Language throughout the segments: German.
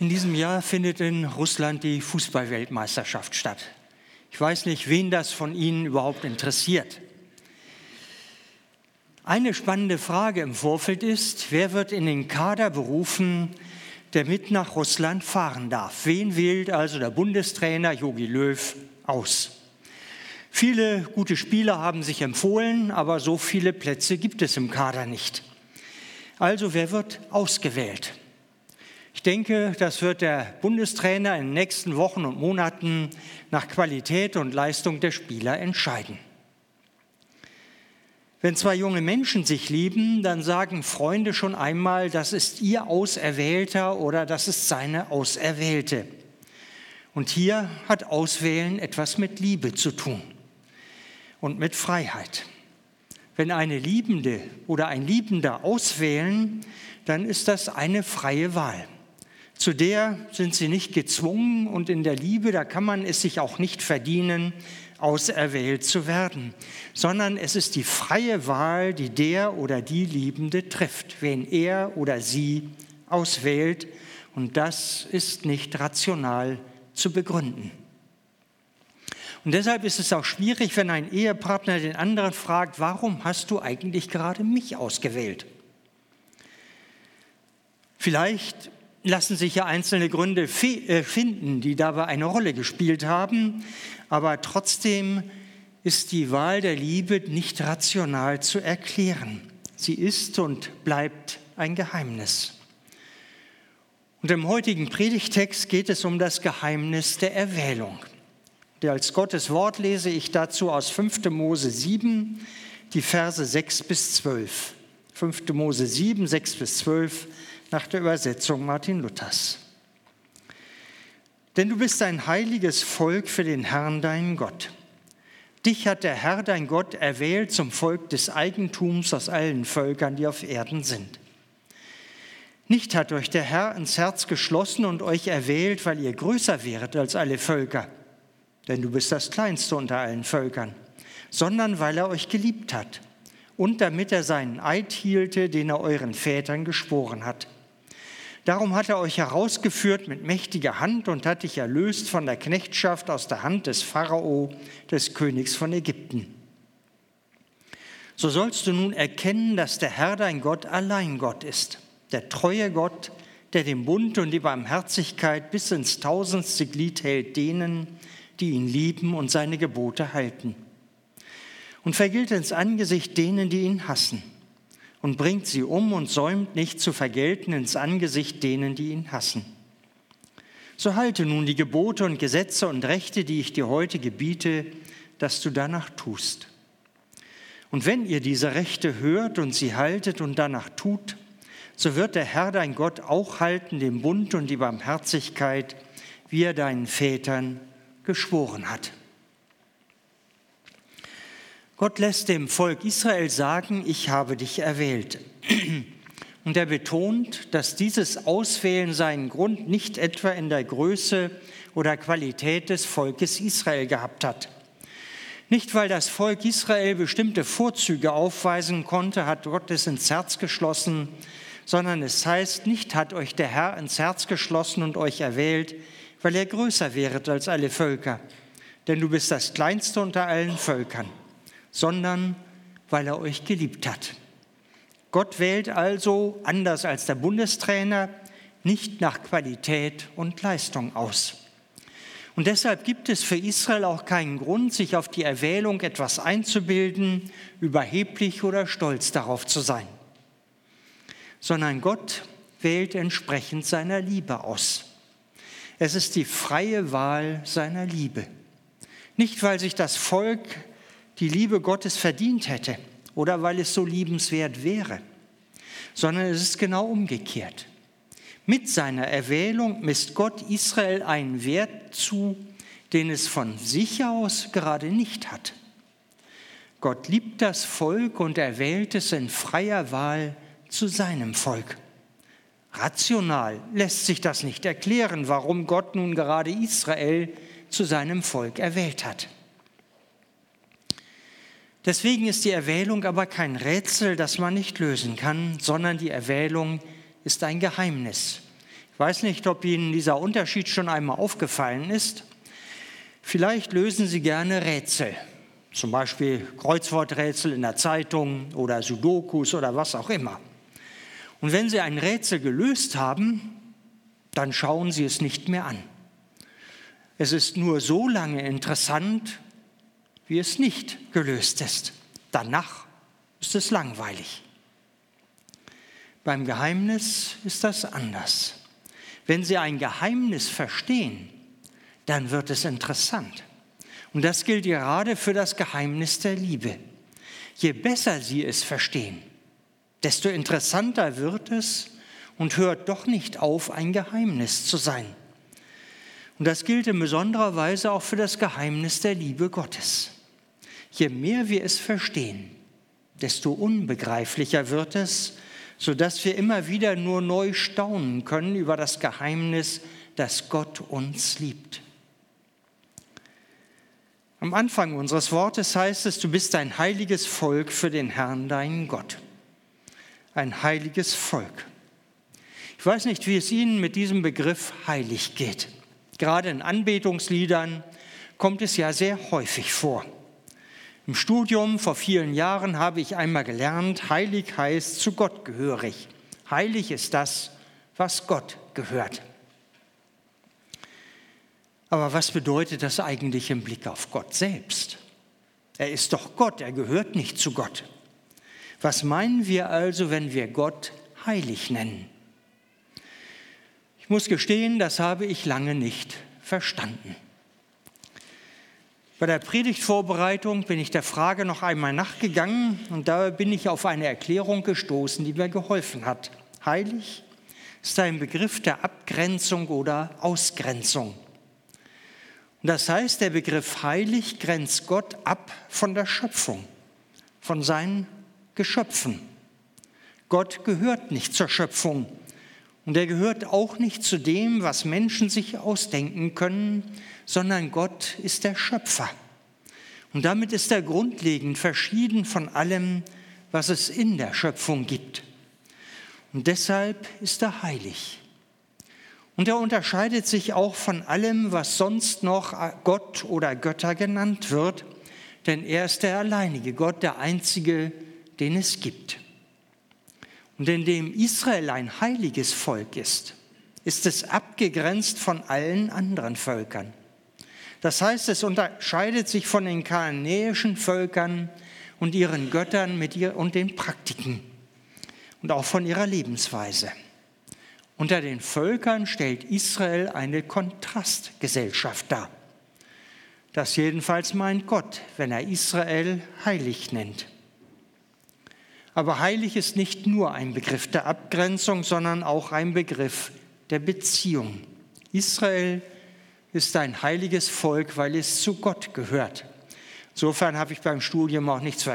In diesem Jahr findet in Russland die Fußballweltmeisterschaft statt. Ich weiß nicht, wen das von Ihnen überhaupt interessiert. Eine spannende Frage im Vorfeld ist, wer wird in den Kader berufen, der mit nach Russland fahren darf? Wen wählt also der Bundestrainer Jogi Löw aus? Viele gute Spieler haben sich empfohlen, aber so viele Plätze gibt es im Kader nicht. Also wer wird ausgewählt? Ich denke, das wird der Bundestrainer in den nächsten Wochen und Monaten nach Qualität und Leistung der Spieler entscheiden. Wenn zwei junge Menschen sich lieben, dann sagen Freunde schon einmal, das ist ihr Auserwählter oder das ist seine Auserwählte. Und hier hat Auswählen etwas mit Liebe zu tun und mit Freiheit. Wenn eine Liebende oder ein Liebender auswählen, dann ist das eine freie Wahl. Zu der sind sie nicht gezwungen und in der Liebe, da kann man es sich auch nicht verdienen, auserwählt zu werden, sondern es ist die freie Wahl, die der oder die Liebende trifft, wen er oder sie auswählt. Und das ist nicht rational zu begründen. Und deshalb ist es auch schwierig, wenn ein Ehepartner den anderen fragt, warum hast du eigentlich gerade mich ausgewählt? Vielleicht lassen sich ja einzelne Gründe äh, finden, die dabei eine Rolle gespielt haben, aber trotzdem ist die Wahl der Liebe nicht rational zu erklären. Sie ist und bleibt ein Geheimnis. Und im heutigen Predigtext geht es um das Geheimnis der Erwählung. Und als Gottes Wort lese ich dazu aus 5. Mose 7, die Verse 6 bis 12. 5. Mose 7, 6 bis 12 nach der Übersetzung Martin Luthers. Denn du bist ein heiliges Volk für den Herrn, deinen Gott. Dich hat der Herr, dein Gott, erwählt zum Volk des Eigentums aus allen Völkern, die auf Erden sind. Nicht hat euch der Herr ins Herz geschlossen und euch erwählt, weil ihr größer wäret als alle Völker, denn du bist das Kleinste unter allen Völkern, sondern weil er euch geliebt hat und damit er seinen Eid hielte, den er euren Vätern geschworen hat Darum hat er euch herausgeführt mit mächtiger Hand und hat dich erlöst von der Knechtschaft aus der Hand des Pharao, des Königs von Ägypten. So sollst du nun erkennen, dass der Herr dein Gott allein Gott ist, der treue Gott, der den Bund und die Barmherzigkeit bis ins tausendste Glied hält denen, die ihn lieben und seine Gebote halten. Und vergilt ins Angesicht denen, die ihn hassen und bringt sie um und säumt nicht zu vergelten ins Angesicht denen, die ihn hassen. So halte nun die Gebote und Gesetze und Rechte, die ich dir heute gebiete, dass du danach tust. Und wenn ihr diese Rechte hört und sie haltet und danach tut, so wird der Herr dein Gott auch halten den Bund und die Barmherzigkeit, wie er deinen Vätern geschworen hat. Gott lässt dem Volk Israel sagen, ich habe dich erwählt. Und er betont, dass dieses Auswählen seinen Grund nicht etwa in der Größe oder Qualität des Volkes Israel gehabt hat. Nicht weil das Volk Israel bestimmte Vorzüge aufweisen konnte, hat Gott es ins Herz geschlossen, sondern es heißt, nicht hat euch der Herr ins Herz geschlossen und euch erwählt, weil ihr größer wäret als alle Völker. Denn du bist das kleinste unter allen Völkern sondern weil er euch geliebt hat. Gott wählt also, anders als der Bundestrainer, nicht nach Qualität und Leistung aus. Und deshalb gibt es für Israel auch keinen Grund, sich auf die Erwählung etwas einzubilden, überheblich oder stolz darauf zu sein, sondern Gott wählt entsprechend seiner Liebe aus. Es ist die freie Wahl seiner Liebe. Nicht, weil sich das Volk die Liebe Gottes verdient hätte oder weil es so liebenswert wäre, sondern es ist genau umgekehrt. Mit seiner Erwählung misst Gott Israel einen Wert zu, den es von sich aus gerade nicht hat. Gott liebt das Volk und erwählt es in freier Wahl zu seinem Volk. Rational lässt sich das nicht erklären, warum Gott nun gerade Israel zu seinem Volk erwählt hat. Deswegen ist die Erwählung aber kein Rätsel, das man nicht lösen kann, sondern die Erwählung ist ein Geheimnis, weiß nicht, ob Ihnen dieser Unterschied schon einmal aufgefallen ist. Vielleicht lösen Sie gerne Rätsel, zum Beispiel Kreuzworträtsel in der Zeitung oder Sudokus oder was auch immer. Und wenn Sie ein Rätsel gelöst haben, dann schauen Sie es nicht mehr an. Es ist nur so lange interessant, wie es nicht gelöst ist. Danach ist es langweilig. Beim Geheimnis ist das anders. Wenn Sie ein Geheimnis verstehen, dann wird es interessant. Und das gilt gerade für das Geheimnis der Liebe. Je besser Sie es verstehen, desto interessanter wird es und hört doch nicht auf, ein Geheimnis zu sein. Und das gilt in besonderer Weise auch für das Geheimnis der Liebe Gottes. Je mehr wir es verstehen, desto unbegreiflicher wird es, sodass wir immer wieder nur neu staunen können über das Geheimnis, dass Gott uns liebt. Am Anfang unseres Wortes heißt es, du bist ein heiliges Volk für den Herrn, deinen Gott. Ein heiliges Volk. Ich weiß nicht, wie es Ihnen mit diesem Begriff heilig geht. Gerade in Anbetungsliedern kommt es ja sehr häufig vor. Im Studium vor vielen Jahren habe ich einmal gelernt, heilig heißt zu Gott gehörig. Heilig ist das, was Gott gehört. Aber was bedeutet das eigentlich im Blick auf Gott selbst? Er ist doch Gott, er gehört nicht zu Gott. Was meinen wir also, wenn wir Gott heilig nennen? Ich muss gestehen, das habe ich lange nicht verstanden. Bei der Predigtvorbereitung bin ich der Frage noch einmal nachgegangen und da bin ich auf eine Erklärung gestoßen, die mir geholfen hat. Heilig ist ein Begriff der Abgrenzung oder Ausgrenzung. Und das heißt, der Begriff heilig grenzt Gott ab von der Schöpfung, von seinen Geschöpfen. Gott gehört nicht zur Schöpfung, und er gehört auch nicht zu dem, was Menschen sich ausdenken können, sondern Gott ist der Schöpfer. Und damit ist er grundlegend verschieden von allem, was es in der Schöpfung gibt. Und deshalb ist er heilig. Und er unterscheidet sich auch von allem, was sonst noch Gott oder Götter genannt wird, denn er ist der alleinige Gott, der einzige, den es gibt. Und indem Israel ein heiliges Volk ist, ist es abgegrenzt von allen anderen Völkern. Das heißt, es unterscheidet sich von den kananäischen Völkern und ihren Göttern mit ihr und den Praktiken und auch von ihrer Lebensweise. Unter den Völkern stellt Israel eine Kontrastgesellschaft dar. Das jedenfalls meint Gott, wenn er Israel heilig nennt. Aber heilig ist nicht nur ein Begriff der Abgrenzung, sondern auch ein Begriff der Beziehung. Israel ist ein heiliges Volk, weil es zu Gott gehört. Insofern habe ich beim Studium auch nichts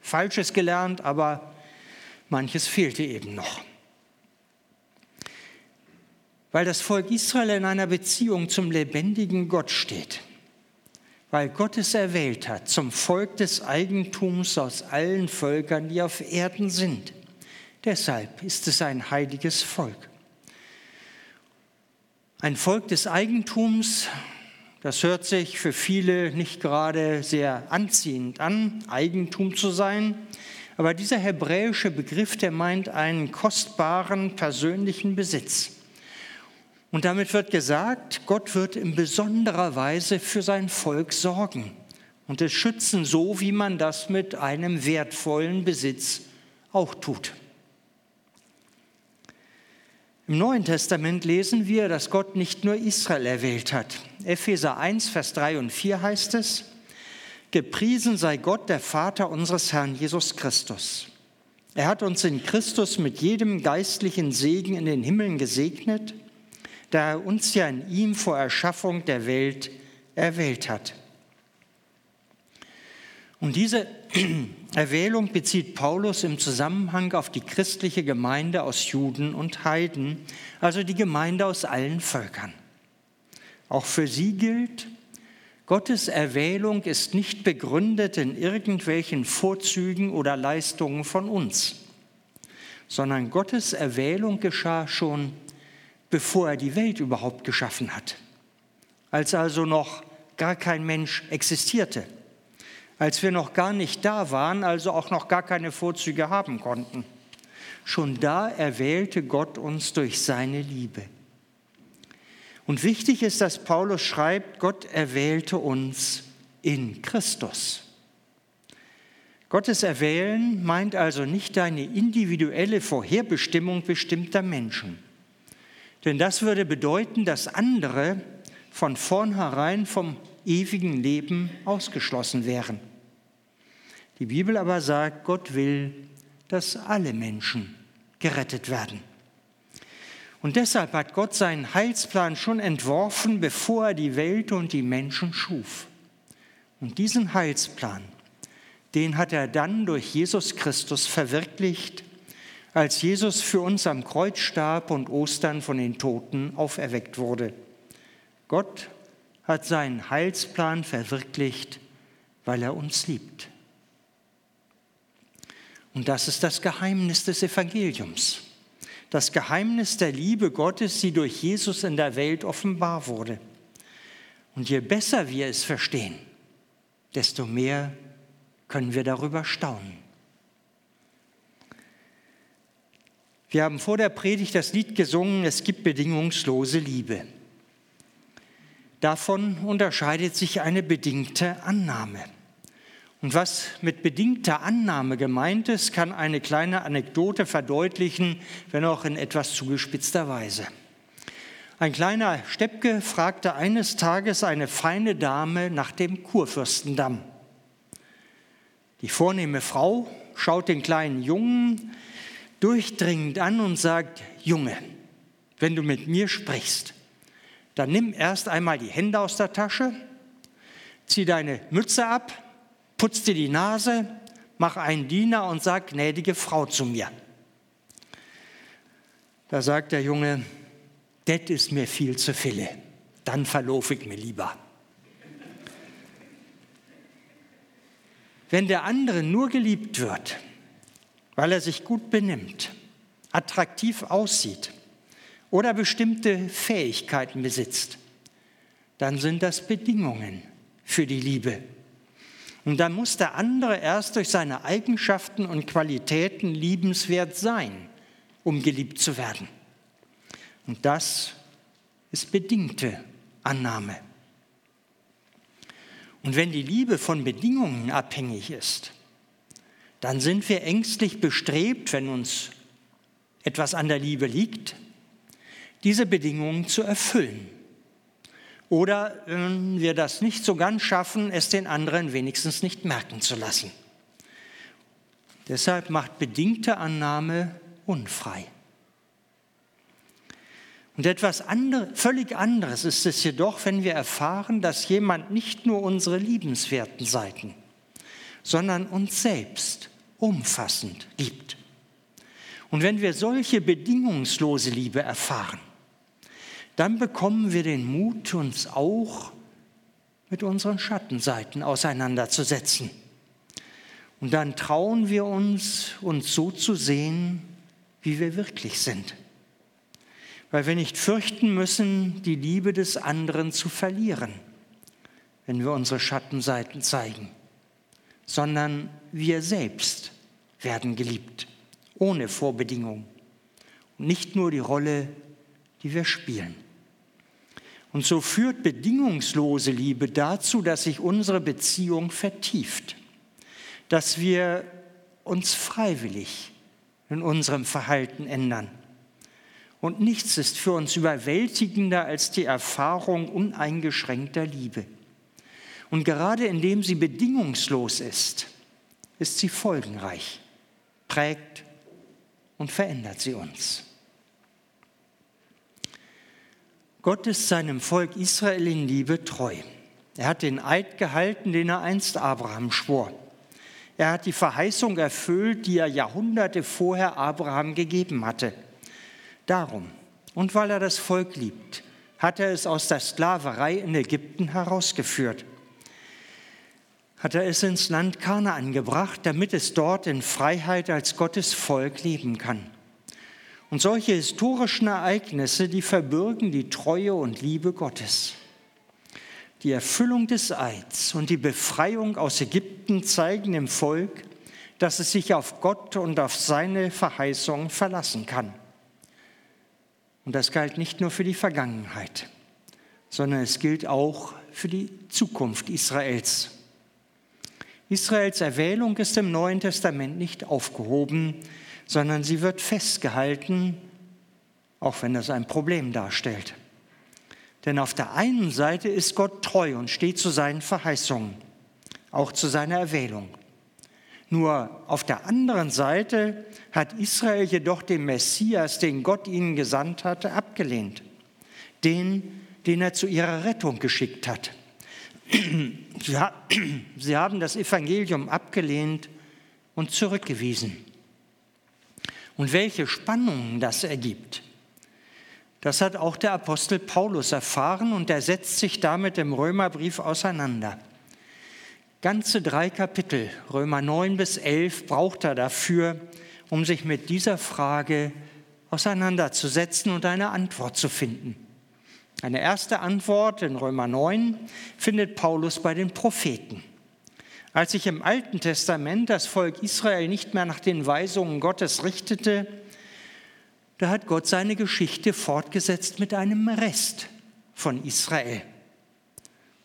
Falsches gelernt, aber manches fehlte eben noch. Weil das Volk Israel in einer Beziehung zum lebendigen Gott steht, weil Gott es erwählt hat zum Volk des Eigentums aus allen Völkern, die auf Erden sind. Deshalb ist es ein heiliges Volk. Ein Volk des Eigentums, das hört sich für viele nicht gerade sehr anziehend an, Eigentum zu sein. Aber dieser hebräische Begriff, der meint einen kostbaren persönlichen Besitz. Und damit wird gesagt, Gott wird in besonderer Weise für sein Volk sorgen und es schützen, so wie man das mit einem wertvollen Besitz auch tut. Im Neuen Testament lesen wir, dass Gott nicht nur Israel erwählt hat. Epheser 1, Vers 3 und 4 heißt es, Gepriesen sei Gott, der Vater unseres Herrn Jesus Christus. Er hat uns in Christus mit jedem geistlichen Segen in den Himmeln gesegnet da er uns ja in ihm vor Erschaffung der Welt erwählt hat. Und diese Erwählung bezieht Paulus im Zusammenhang auf die christliche Gemeinde aus Juden und Heiden, also die Gemeinde aus allen Völkern. Auch für sie gilt, Gottes Erwählung ist nicht begründet in irgendwelchen Vorzügen oder Leistungen von uns, sondern Gottes Erwählung geschah schon bevor er die Welt überhaupt geschaffen hat. Als also noch gar kein Mensch existierte. Als wir noch gar nicht da waren, also auch noch gar keine Vorzüge haben konnten. Schon da erwählte Gott uns durch seine Liebe. Und wichtig ist, dass Paulus schreibt, Gott erwählte uns in Christus. Gottes Erwählen meint also nicht deine individuelle Vorherbestimmung bestimmter Menschen. Denn das würde bedeuten, dass andere von vornherein vom ewigen Leben ausgeschlossen wären. Die Bibel aber sagt, Gott will, dass alle Menschen gerettet werden. Und deshalb hat Gott seinen Heilsplan schon entworfen, bevor er die Welt und die Menschen schuf. Und diesen Heilsplan, den hat er dann durch Jesus Christus verwirklicht, als Jesus für uns am Kreuz starb und Ostern von den Toten auferweckt wurde. Gott hat seinen Heilsplan verwirklicht, weil er uns liebt. Und das ist das Geheimnis des Evangeliums. Das Geheimnis der Liebe Gottes, die durch Jesus in der Welt offenbar wurde. Und je besser wir es verstehen, desto mehr können wir darüber staunen. Wir haben vor der Predigt das Lied gesungen, es gibt bedingungslose Liebe. Davon unterscheidet sich eine bedingte Annahme. Und was mit bedingter Annahme gemeint ist, kann eine kleine Anekdote verdeutlichen, wenn auch in etwas zugespitzter Weise. Ein kleiner Steppke fragte eines Tages eine feine Dame nach dem Kurfürstendamm. Die vornehme Frau schaut den kleinen Jungen durchdringend an und sagt, Junge, wenn du mit mir sprichst, dann nimm erst einmal die Hände aus der Tasche, zieh deine Mütze ab, putz dir die Nase, mach einen Diener und sag gnädige Frau zu mir. Da sagt der Junge, das ist mir viel zu viele, dann verlaufe ich mir lieber. Wenn der andere nur geliebt wird, weil er sich gut benimmt, attraktiv aussieht oder bestimmte Fähigkeiten besitzt, dann sind das Bedingungen für die Liebe. Und dann muss der andere erst durch seine Eigenschaften und Qualitäten liebenswert sein, um geliebt zu werden. Und das ist bedingte Annahme. Und wenn die Liebe von Bedingungen abhängig ist, dann sind wir ängstlich bestrebt, wenn uns etwas an der Liebe liegt, diese Bedingungen zu erfüllen. Oder wenn wir das nicht so ganz schaffen, es den anderen wenigstens nicht merken zu lassen. Deshalb macht bedingte Annahme unfrei. Und etwas andere, völlig anderes ist es jedoch, wenn wir erfahren, dass jemand nicht nur unsere liebenswerten Seiten, sondern uns selbst umfassend liebt. Und wenn wir solche bedingungslose Liebe erfahren, dann bekommen wir den Mut, uns auch mit unseren Schattenseiten auseinanderzusetzen. Und dann trauen wir uns, uns so zu sehen, wie wir wirklich sind weil wir nicht fürchten müssen, die Liebe des anderen zu verlieren, wenn wir unsere Schattenseiten zeigen, sondern wir selbst werden geliebt, ohne Vorbedingung. Und nicht nur die Rolle, die wir spielen. Und so führt bedingungslose Liebe dazu, dass sich unsere Beziehung vertieft, dass wir uns freiwillig in unserem Verhalten ändern und nichts ist für uns überwältigender als die Erfahrung uneingeschränkter Liebe. Und gerade indem sie bedingungslos ist, ist sie folgenreich, prägt und verändert sie uns. Gott ist seinem Volk Israel in Liebe treu. Er hat den Eid gehalten, den er einst Abraham schwor. Er hat die Verheißung erfüllt, die er Jahrhunderte vorher Abraham gegeben hatte. Darum und weil er das Volk liebt, hat er es aus der Sklaverei in Ägypten herausgeführt. Hat er es ins Land Kanaan gebracht, damit es dort in Freiheit als Gottes Volk leben kann. Und solche historischen Ereignisse, die verbürgen die Treue und Liebe Gottes. Die Erfüllung des Eids und die Befreiung aus Ägypten zeigen dem Volk, dass es sich auf Gott und auf seine Verheißung verlassen kann. Und das galt nicht nur für die Vergangenheit, sondern es gilt auch für die Zukunft Israels. Israels Erwählung ist im Neuen Testament nicht aufgehoben, sondern sie wird festgehalten, auch wenn das ein Problem darstellt. Denn auf der einen Seite ist Gott treu und steht zu seinen Verheißungen, auch zu seiner Erwählung. Nur auf der anderen Seite hat Israel jedoch den Messias, den Gott ihnen gesandt hatte, abgelehnt. Den, den er zu ihrer Rettung geschickt hat. Sie haben das Evangelium abgelehnt und zurückgewiesen. Und welche Spannungen das ergibt, das hat auch der Apostel Paulus erfahren und er setzt sich damit im Römerbrief auseinander. Ganze drei Kapitel, Römer 9 bis 11, braucht er dafür, um sich mit dieser Frage auseinanderzusetzen und eine Antwort zu finden. Eine erste Antwort in Römer 9 findet Paulus bei den Propheten. Als sich im Alten Testament das Volk Israel nicht mehr nach den Weisungen Gottes richtete, da hat Gott seine Geschichte fortgesetzt mit einem Rest von Israel.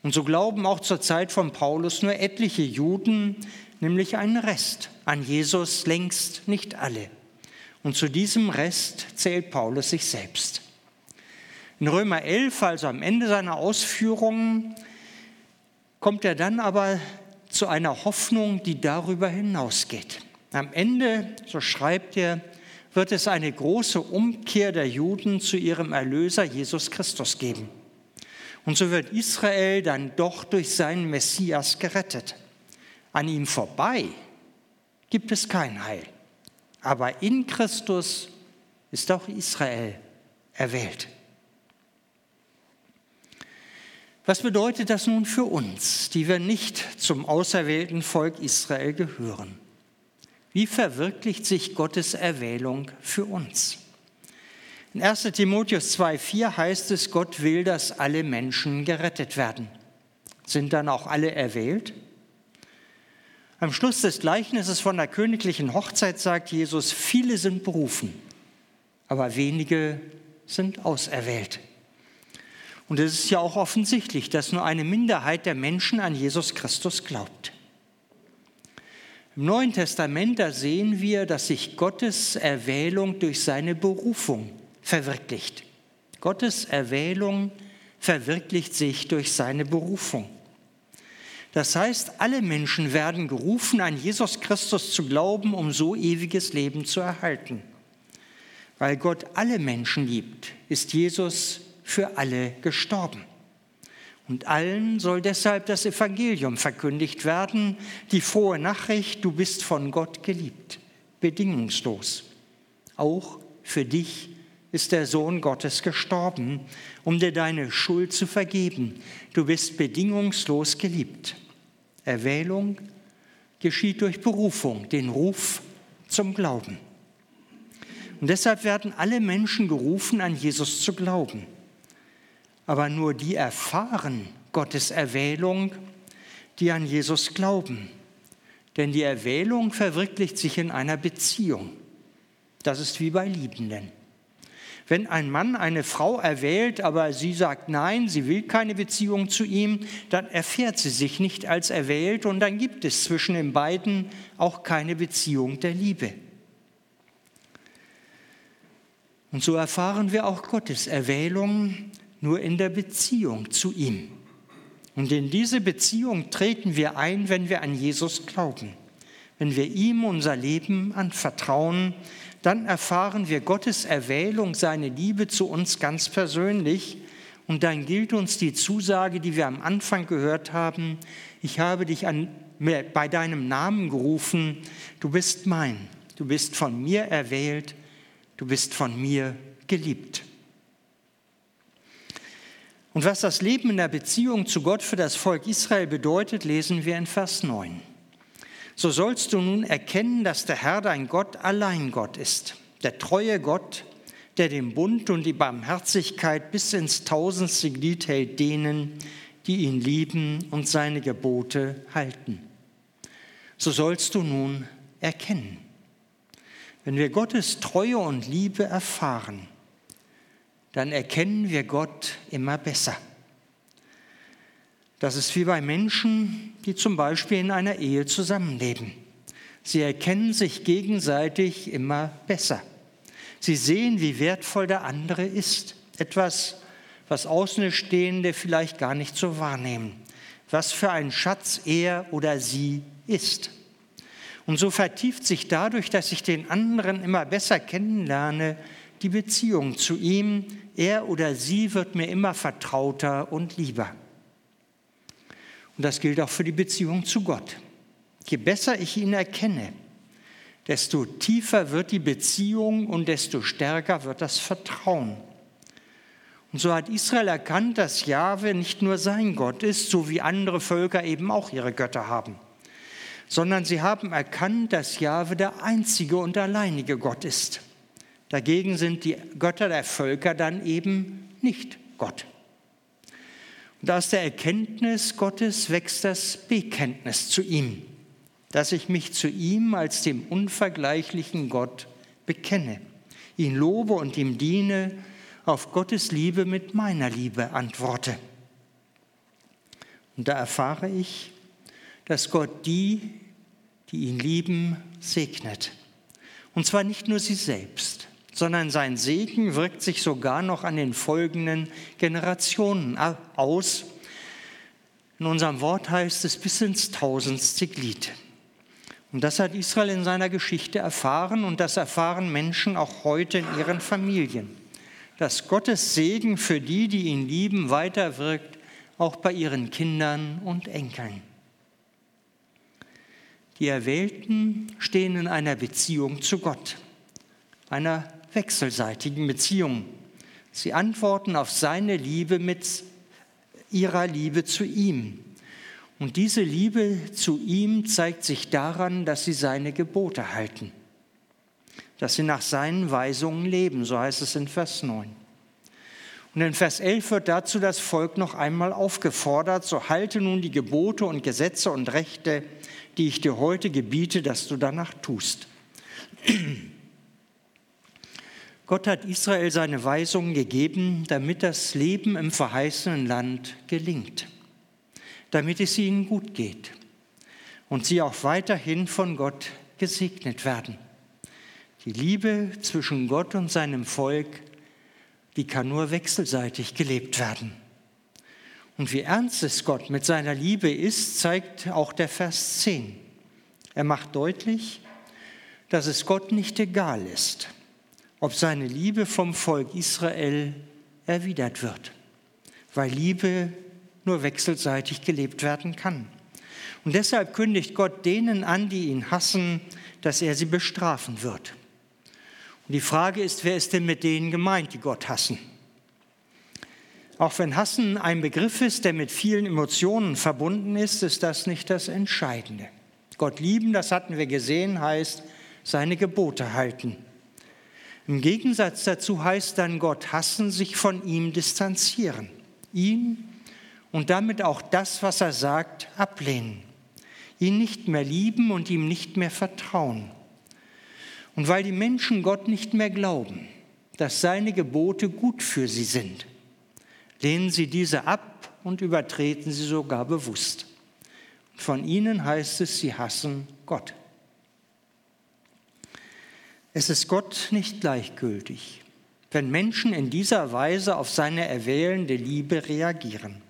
Und so glauben auch zur Zeit von Paulus nur etliche Juden, nämlich einen Rest an Jesus, längst nicht alle. Und zu diesem Rest zählt Paulus sich selbst. In Römer 11, also am Ende seiner Ausführungen, kommt er dann aber zu einer Hoffnung, die darüber hinausgeht. Am Ende, so schreibt er, wird es eine große Umkehr der Juden zu ihrem Erlöser Jesus Christus geben. Und so wird Israel dann doch durch seinen Messias gerettet. An ihm vorbei gibt es kein Heil. Aber in Christus ist auch Israel erwählt. Was bedeutet das nun für uns, die wir nicht zum auserwählten Volk Israel gehören? Wie verwirklicht sich Gottes Erwählung für uns? In 1 Timotheus 2,4 heißt es, Gott will, dass alle Menschen gerettet werden. Sind dann auch alle erwählt? Am Schluss des Gleichnisses von der königlichen Hochzeit sagt Jesus, viele sind berufen, aber wenige sind auserwählt. Und es ist ja auch offensichtlich, dass nur eine Minderheit der Menschen an Jesus Christus glaubt. Im Neuen Testament, da sehen wir, dass sich Gottes Erwählung durch seine Berufung verwirklicht. Gottes Erwählung verwirklicht sich durch seine Berufung. Das heißt, alle Menschen werden gerufen, an Jesus Christus zu glauben, um so ewiges Leben zu erhalten. Weil Gott alle Menschen liebt, ist Jesus für alle gestorben. Und allen soll deshalb das Evangelium verkündigt werden, die frohe Nachricht, du bist von Gott geliebt, bedingungslos. Auch für dich ist der Sohn Gottes gestorben, um dir deine Schuld zu vergeben. Du bist bedingungslos geliebt. Erwählung geschieht durch Berufung, den Ruf zum Glauben. Und deshalb werden alle Menschen gerufen, an Jesus zu glauben. Aber nur die erfahren Gottes Erwählung, die an Jesus glauben. Denn die Erwählung verwirklicht sich in einer Beziehung. Das ist wie bei Liebenden. Wenn ein Mann eine Frau erwählt, aber sie sagt nein, sie will keine Beziehung zu ihm, dann erfährt sie sich nicht als erwählt und dann gibt es zwischen den beiden auch keine Beziehung der Liebe. Und so erfahren wir auch Gottes Erwählung nur in der Beziehung zu ihm. Und in diese Beziehung treten wir ein, wenn wir an Jesus glauben. Wenn wir ihm unser Leben anvertrauen, dann erfahren wir Gottes Erwählung, seine Liebe zu uns ganz persönlich. Und dann gilt uns die Zusage, die wir am Anfang gehört haben, ich habe dich an, bei deinem Namen gerufen, du bist mein, du bist von mir erwählt, du bist von mir geliebt. Und was das Leben in der Beziehung zu Gott für das Volk Israel bedeutet, lesen wir in Vers 9. So sollst du nun erkennen, dass der Herr dein Gott allein Gott ist, der treue Gott, der den Bund und die Barmherzigkeit bis ins tausendste Glied hält denen, die ihn lieben und seine Gebote halten. So sollst du nun erkennen. Wenn wir Gottes Treue und Liebe erfahren, dann erkennen wir Gott immer besser. Das ist wie bei Menschen, die zum Beispiel in einer Ehe zusammenleben. Sie erkennen sich gegenseitig immer besser. Sie sehen, wie wertvoll der andere ist. Etwas, was Außenstehende vielleicht gar nicht so wahrnehmen. Was für ein Schatz er oder sie ist. Und so vertieft sich dadurch, dass ich den anderen immer besser kennenlerne, die Beziehung zu ihm. Er oder sie wird mir immer vertrauter und lieber. Und das gilt auch für die Beziehung zu Gott. Je besser ich ihn erkenne, desto tiefer wird die Beziehung und desto stärker wird das Vertrauen. Und so hat Israel erkannt, dass Jahwe nicht nur sein Gott ist, so wie andere Völker eben auch ihre Götter haben, sondern sie haben erkannt, dass Jahwe der einzige und alleinige Gott ist. Dagegen sind die Götter der Völker dann eben nicht Gott. Und aus der Erkenntnis Gottes wächst das Bekenntnis zu ihm dass ich mich zu ihm als dem unvergleichlichen Gott bekenne, ihn lobe und ihm diene, auf Gottes Liebe mit meiner Liebe antworte. Und da erfahre ich, dass Gott die, die ihn lieben, segnet. Und zwar nicht nur sie selbst, sondern sein Segen wirkt sich sogar noch an den folgenden Generationen aus. In unserem Wort heißt es bis ins tausendste Glied. Und das hat Israel in seiner Geschichte erfahren und das erfahren Menschen auch heute in ihren Familien. Dass Gottes Segen für die, die ihn lieben, weiterwirkt, auch bei ihren Kindern und Enkeln. Die Erwählten stehen in einer Beziehung zu Gott, einer wechselseitigen Beziehung. Sie antworten auf seine Liebe mit ihrer Liebe zu ihm. Und diese Liebe zu ihm zeigt sich daran, dass sie seine Gebote halten, dass sie nach seinen Weisungen leben, so heißt es in Vers 9. Und in Vers 11 wird dazu das Volk noch einmal aufgefordert, so halte nun die Gebote und Gesetze und Rechte, die ich dir heute gebiete, dass du danach tust. Gott hat Israel seine Weisungen gegeben, damit das Leben im verheißenen Land gelingt damit es ihnen gut geht und sie auch weiterhin von Gott gesegnet werden. Die Liebe zwischen Gott und seinem Volk, die kann nur wechselseitig gelebt werden. Und wie ernst es Gott mit seiner Liebe ist, zeigt auch der Vers 10. Er macht deutlich, dass es Gott nicht egal ist, ob seine Liebe vom Volk Israel erwidert wird, weil Liebe nur wechselseitig gelebt werden kann. Und deshalb kündigt Gott denen an, die ihn hassen, dass er sie bestrafen wird. Und die Frage ist, wer ist denn mit denen gemeint, die Gott hassen? Auch wenn Hassen ein Begriff ist, der mit vielen Emotionen verbunden ist, ist das nicht das Entscheidende. Gott lieben, das hatten wir gesehen, heißt seine Gebote halten. Im Gegensatz dazu heißt dann Gott hassen, sich von ihm distanzieren, ihn und damit auch das, was er sagt, ablehnen, ihn nicht mehr lieben und ihm nicht mehr vertrauen. Und weil die Menschen Gott nicht mehr glauben, dass seine Gebote gut für sie sind, lehnen sie diese ab und übertreten sie sogar bewusst. Von ihnen heißt es, sie hassen Gott. Es ist Gott nicht gleichgültig, wenn Menschen in dieser Weise auf seine erwählende Liebe reagieren.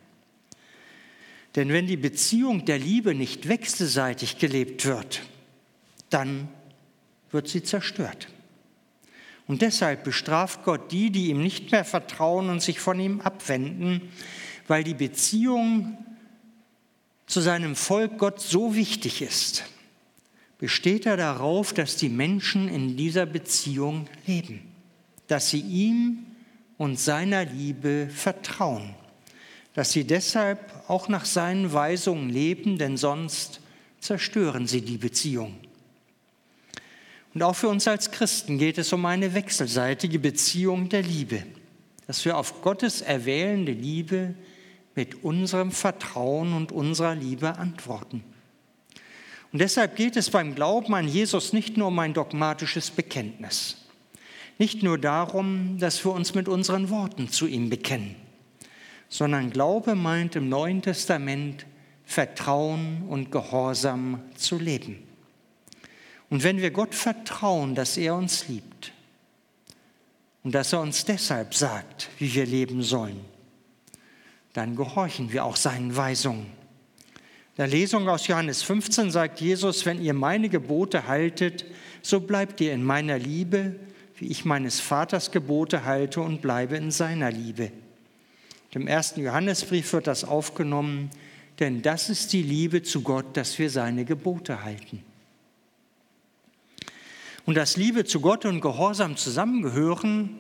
Denn wenn die Beziehung der Liebe nicht wechselseitig gelebt wird, dann wird sie zerstört. Und deshalb bestraft Gott die, die ihm nicht mehr vertrauen und sich von ihm abwenden, weil die Beziehung zu seinem Volk Gott so wichtig ist. Besteht er darauf, dass die Menschen in dieser Beziehung leben, dass sie ihm und seiner Liebe vertrauen dass sie deshalb auch nach seinen Weisungen leben, denn sonst zerstören sie die Beziehung. Und auch für uns als Christen geht es um eine wechselseitige Beziehung der Liebe, dass wir auf Gottes erwählende Liebe mit unserem Vertrauen und unserer Liebe antworten. Und deshalb geht es beim Glauben an Jesus nicht nur um ein dogmatisches Bekenntnis, nicht nur darum, dass wir uns mit unseren Worten zu ihm bekennen, sondern Glaube meint im Neuen Testament Vertrauen und Gehorsam zu leben. Und wenn wir Gott vertrauen, dass er uns liebt und dass er uns deshalb sagt, wie wir leben sollen, dann gehorchen wir auch seinen Weisungen. In der Lesung aus Johannes 15 sagt Jesus, wenn ihr meine Gebote haltet, so bleibt ihr in meiner Liebe, wie ich meines Vaters Gebote halte und bleibe in seiner Liebe. Im ersten Johannesbrief wird das aufgenommen, denn das ist die Liebe zu Gott, dass wir seine Gebote halten. Und dass Liebe zu Gott und Gehorsam zusammengehören,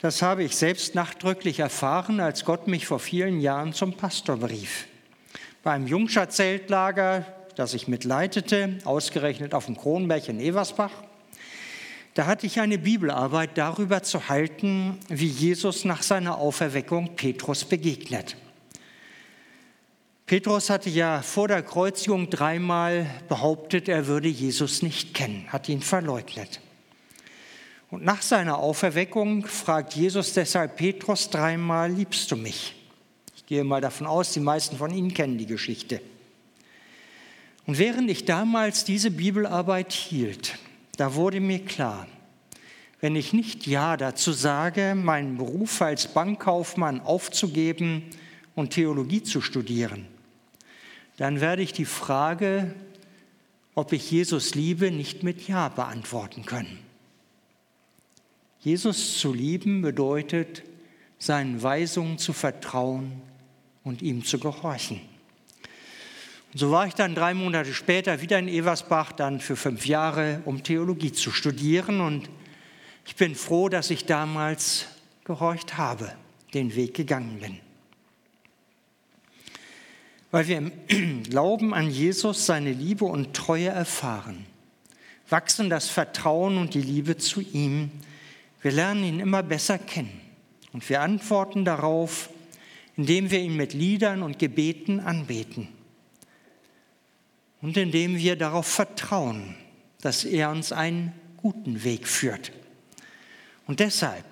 das habe ich selbst nachdrücklich erfahren, als Gott mich vor vielen Jahren zum Pastor berief. Bei einem Jungscher-Zeltlager, das ich mitleitete, ausgerechnet auf dem Kronberg in Eversbach, da hatte ich eine Bibelarbeit darüber zu halten, wie Jesus nach seiner Auferweckung Petrus begegnet. Petrus hatte ja vor der Kreuzigung dreimal behauptet, er würde Jesus nicht kennen, hat ihn verleugnet. Und nach seiner Auferweckung fragt Jesus deshalb Petrus dreimal, liebst du mich? Gehe mal davon aus, die meisten von Ihnen kennen die Geschichte. Und während ich damals diese Bibelarbeit hielt, da wurde mir klar, wenn ich nicht Ja dazu sage, meinen Beruf als Bankkaufmann aufzugeben und Theologie zu studieren, dann werde ich die Frage, ob ich Jesus liebe, nicht mit Ja beantworten können. Jesus zu lieben bedeutet, seinen Weisungen zu vertrauen und ihm zu gehorchen. Und so war ich dann drei Monate später wieder in Eversbach, dann für fünf Jahre, um Theologie zu studieren. Und ich bin froh, dass ich damals gehorcht habe, den Weg gegangen bin weil wir im Glauben an Jesus seine Liebe und Treue erfahren, wachsen das Vertrauen und die Liebe zu ihm. Wir lernen ihn immer besser kennen und wir antworten darauf, indem wir ihn mit Liedern und Gebeten anbeten und indem wir darauf vertrauen, dass er uns einen guten Weg führt. Und deshalb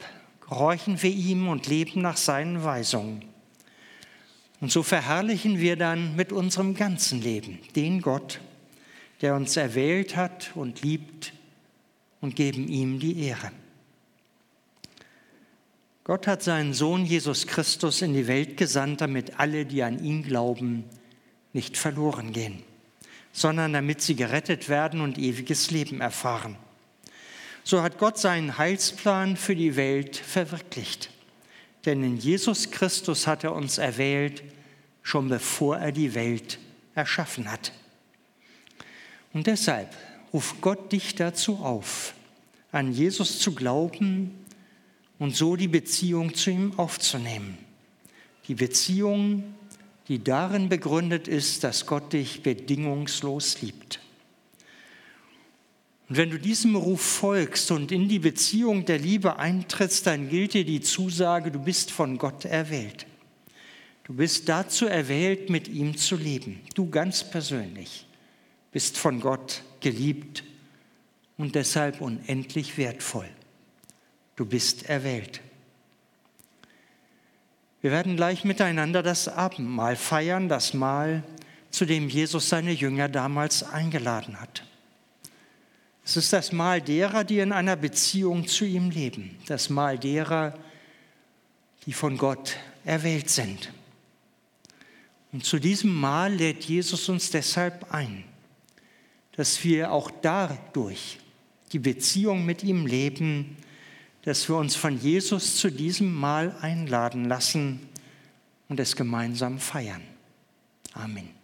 gehorchen wir ihm und leben nach seinen Weisungen. Und so verherrlichen wir dann mit unserem ganzen Leben den Gott, der uns erwählt hat und liebt und geben ihm die Ehre. Gott hat seinen Sohn Jesus Christus in die Welt gesandt, damit alle, die an ihn glauben, nicht verloren gehen, sondern damit sie gerettet werden und ewiges Leben erfahren. So hat Gott seinen Heilsplan für die Welt verwirklicht. Denn in Jesus Christus hat er uns erwählt, schon bevor er die Welt erschaffen hat. Und deshalb ruft Gott dich dazu auf, an Jesus zu glauben und so die Beziehung zu ihm aufzunehmen. Die Beziehung, die darin begründet ist, dass Gott dich bedingungslos liebt. Und wenn du diesem Ruf folgst und in die Beziehung der Liebe eintrittst, dann gilt dir die Zusage, du bist von Gott erwählt. Du bist dazu erwählt, mit ihm zu leben. Du ganz persönlich bist von Gott geliebt und deshalb unendlich wertvoll. Du bist erwählt. Wir werden gleich miteinander das Abendmahl feiern, das Mahl, zu dem Jesus seine Jünger damals eingeladen hat. Es ist das Mahl derer, die in einer Beziehung zu ihm leben, das Mahl derer, die von Gott erwählt sind. Und zu diesem Mahl lädt Jesus uns deshalb ein, dass wir auch dadurch die Beziehung mit ihm leben, dass wir uns von Jesus zu diesem Mahl einladen lassen und es gemeinsam feiern. Amen.